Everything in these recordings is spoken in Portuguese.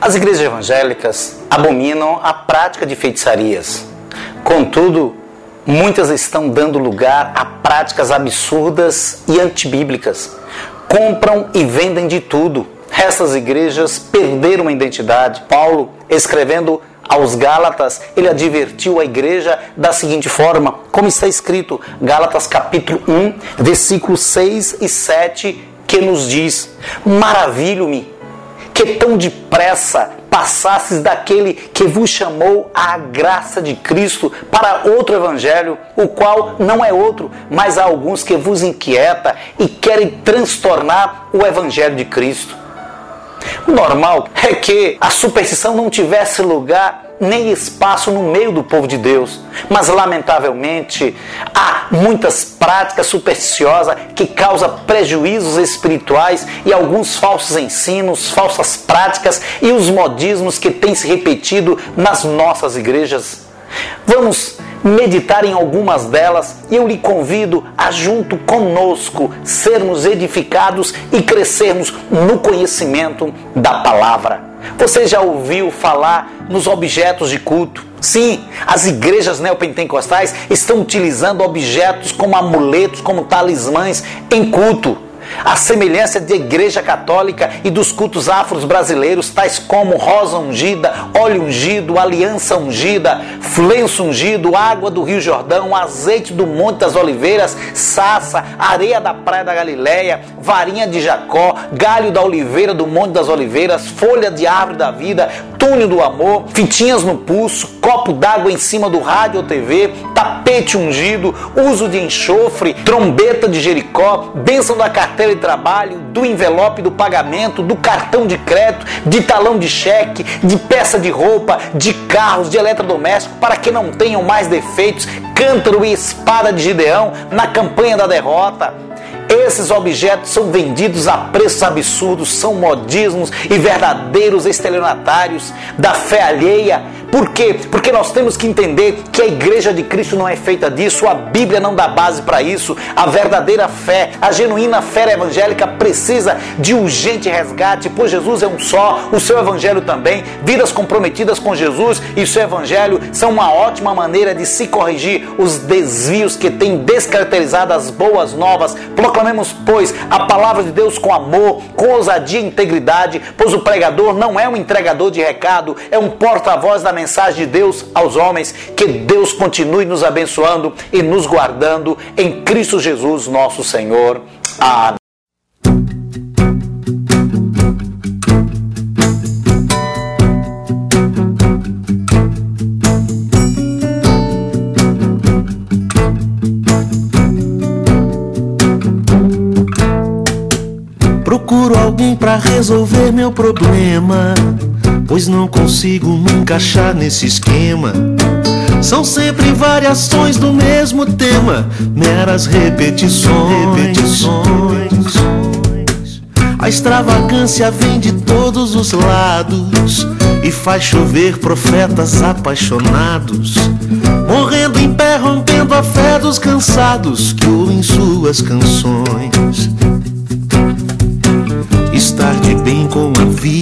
as igrejas evangélicas abominam a prática de feitiçarias. Contudo, muitas estão dando lugar a práticas absurdas e antibíblicas. Compram e vendem de tudo. Essas igrejas perderam a identidade. Paulo, escrevendo aos Gálatas, ele advertiu a igreja da seguinte forma, como está escrito, Gálatas capítulo 1, versículos 6 e 7, que nos diz: Maravilho-me que tão depressa passasses daquele que vos chamou à graça de Cristo para outro evangelho, o qual não é outro, mas há alguns que vos inquieta e querem transtornar o evangelho de Cristo. O normal é que a superstição não tivesse lugar nem espaço no meio do povo de Deus. Mas, lamentavelmente, há muitas práticas supersticiosas que causam prejuízos espirituais e alguns falsos ensinos, falsas práticas e os modismos que têm se repetido nas nossas igrejas. Vamos meditar em algumas delas e eu lhe convido a, junto conosco, sermos edificados e crescermos no conhecimento da palavra. Você já ouviu falar nos objetos de culto? Sim, as igrejas neopentecostais estão utilizando objetos como amuletos, como talismãs em culto. A semelhança de igreja católica e dos cultos afros brasileiros, tais como rosa ungida, óleo ungido, aliança ungida, flenço ungido, água do Rio Jordão, azeite do Monte das Oliveiras, sassa, areia da Praia da Galileia, varinha de Jacó, galho da oliveira do Monte das Oliveiras, folha de árvore da vida, túnel do amor, fitinhas no pulso, copo d'água em cima do rádio ou TV, tapete ungido, uso de enxofre, trombeta de Jericó, bênção da carteira carteira de trabalho, do envelope do pagamento, do cartão de crédito, de talão de cheque, de peça de roupa, de carros, de eletrodoméstico, para que não tenham mais defeitos, cântaro e espada de Gideão na campanha da derrota. Esses objetos são vendidos a preços absurdos, são modismos e verdadeiros estelionatários da fé alheia por quê? Porque nós temos que entender que a igreja de Cristo não é feita disso, a Bíblia não dá base para isso. A verdadeira fé, a genuína fé evangélica precisa de urgente resgate, pois Jesus é um só, o seu evangelho também. Vidas comprometidas com Jesus e seu evangelho são uma ótima maneira de se corrigir os desvios que têm descaracterizado as boas novas. Proclamemos, pois, a palavra de Deus com amor, com ousadia e integridade, pois o pregador não é um entregador de recado, é um porta-voz da mensagem mensagem de Deus aos homens. Que Deus continue nos abençoando e nos guardando em Cristo Jesus, nosso Senhor. Amém. Procuro alguém para resolver meu problema pois não consigo me encaixar nesse esquema. São sempre variações do mesmo tema, meras repetições. repetições. A extravagância vem de todos os lados e faz chover profetas apaixonados, morrendo em pé, rompendo a fé dos cansados que ouvem suas canções. Estar de bem com a vida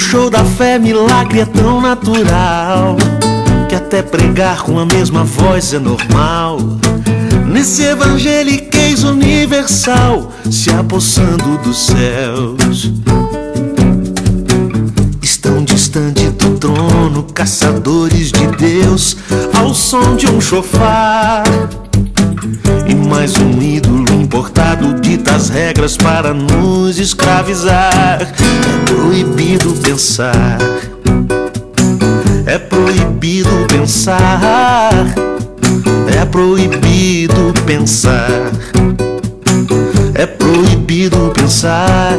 Show da fé, milagre é tão natural que até pregar com a mesma voz é normal. Nesse evangeliquez universal, se apossando dos céus. Estão distante do trono, caçadores de Deus, ao som de um chofar. E mais um ídolo importado dita as regras para nos escravizar. É proibido pensar. É proibido pensar. É proibido pensar. É proibido pensar.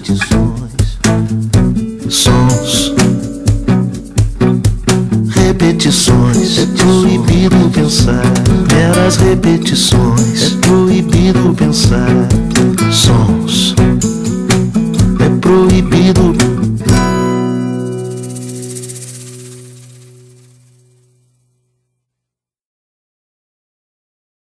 repetições, sons, repetições. É proibido pensar meras repetições. É proibido pensar sons.